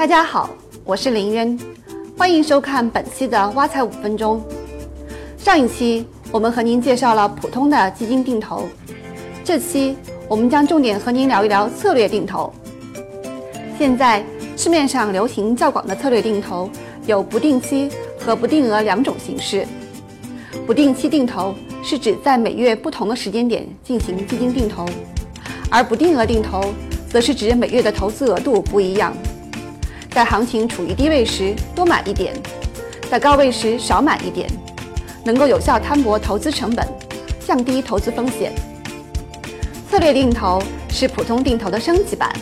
大家好，我是林渊，欢迎收看本期的挖财五分钟。上一期我们和您介绍了普通的基金定投，这期我们将重点和您聊一聊策略定投。现在市面上流行较广的策略定投有不定期和不定额两种形式。不定期定投是指在每月不同的时间点进行基金定投，而不定额定投则是指每月的投资额度不一样，在行情处于低位时多买一点，在高位时少买一点，能够有效摊薄投资成本，降低投资风险。策略定投是普通定投的升级版，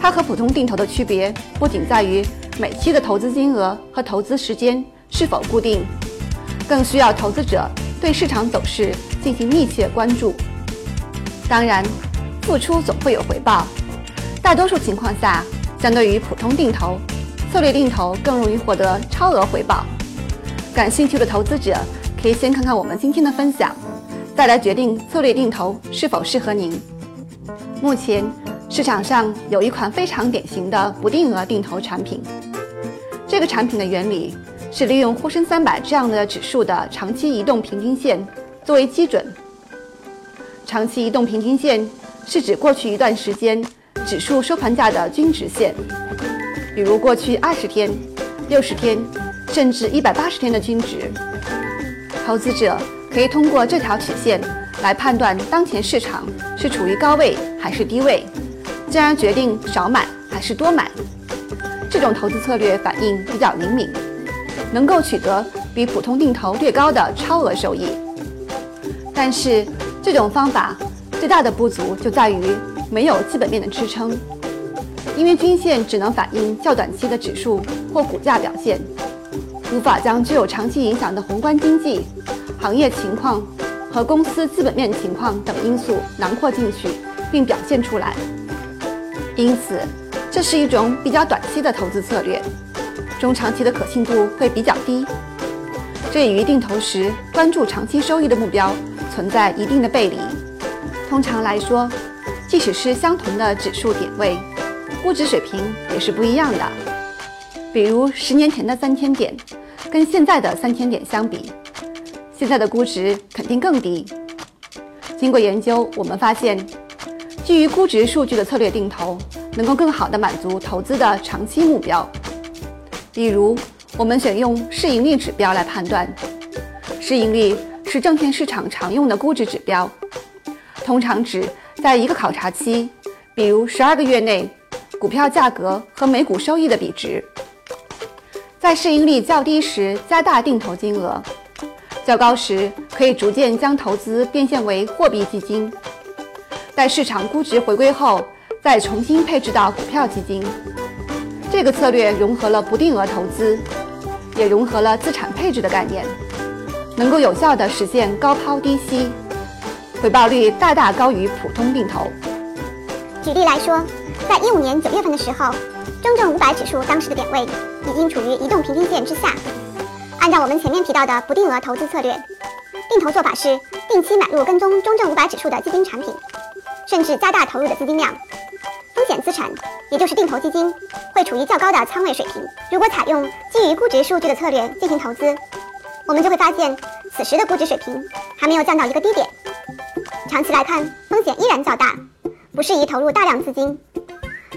它和普通定投的区别不仅在于每期的投资金额和投资时间是否固定。更需要投资者对市场走势进行密切关注。当然，付出总会有回报。大多数情况下，相对于普通定投，策略定投更容易获得超额回报。感兴趣的投资者可以先看看我们今天的分享，再来决定策略定投是否适合您。目前市场上有一款非常典型的不定额定投产品，这个产品的原理。是利用沪深三百这样的指数的长期移动平均线作为基准。长期移动平均线是指过去一段时间指数收盘价的均值线，比如过去二十天、六十天，甚至一百八十天的均值。投资者可以通过这条曲线来判断当前市场是处于高位还是低位，进而决定少买还是多买。这种投资策略反应比较灵敏。能够取得比普通定投略高的超额收益，但是这种方法最大的不足就在于没有基本面的支撑，因为均线只能反映较短期的指数或股价表现，无法将具有长期影响的宏观经济、行业情况和公司基本面情况等因素囊括进去并表现出来，因此这是一种比较短期的投资策略。中长期的可信度会比较低，这也与定投时关注长期收益的目标存在一定的背离。通常来说，即使是相同的指数点位，估值水平也是不一样的。比如十年前的三千点，跟现在的三千点相比，现在的估值肯定更低。经过研究，我们发现，基于估值数据的策略定投，能够更好地满足投资的长期目标。比如，我们选用市盈率指标来判断。市盈率是证券市场常用的估值指标，通常指在一个考察期，比如十二个月内，股票价格和每股收益的比值。在市盈率较低时，加大定投金额；较高时，可以逐渐将投资变现为货币基金。待市场估值回归后，再重新配置到股票基金。这个策略融合了不定额投资，也融合了资产配置的概念，能够有效地实现高抛低吸，回报率大大高于普通定投。举例来说，在一五年九月份的时候，中证五百指数当时的点位已经处于移动平均线之下。按照我们前面提到的不定额投资策略，定投做法是定期买入跟踪中证五百指数的基金产品，甚至加大投入的资金量。风险资产，也就是定投基金，会处于较高的仓位水平。如果采用基于估值数据的策略进行投资，我们就会发现，此时的估值水平还没有降到一个低点。长期来看，风险依然较大，不适宜投入大量资金。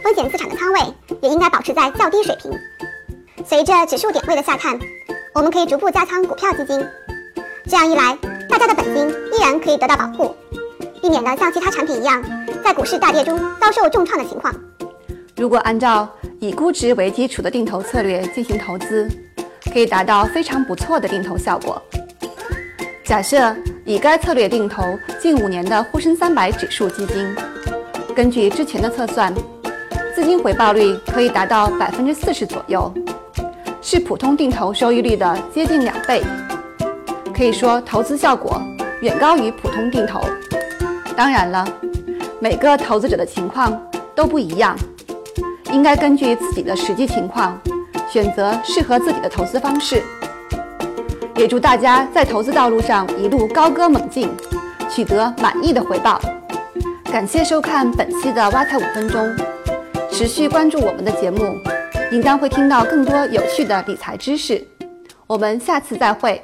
风险资产的仓位也应该保持在较低水平。随着指数点位的下探，我们可以逐步加仓股票基金。这样一来，大家的本金依然可以得到保护，避免了像其他产品一样。在股市大跌中遭受重创的情况，如果按照以估值为基础的定投策略进行投资，可以达到非常不错的定投效果。假设以该策略定投近五年的沪深三百指数基金，根据之前的测算，资金回报率可以达到百分之四十左右，是普通定投收益率的接近两倍，可以说投资效果远高于普通定投。当然了。每个投资者的情况都不一样，应该根据自己的实际情况选择适合自己的投资方式。也祝大家在投资道路上一路高歌猛进，取得满意的回报。感谢收看本期的挖财五分钟，持续关注我们的节目，您将会听到更多有趣的理财知识。我们下次再会。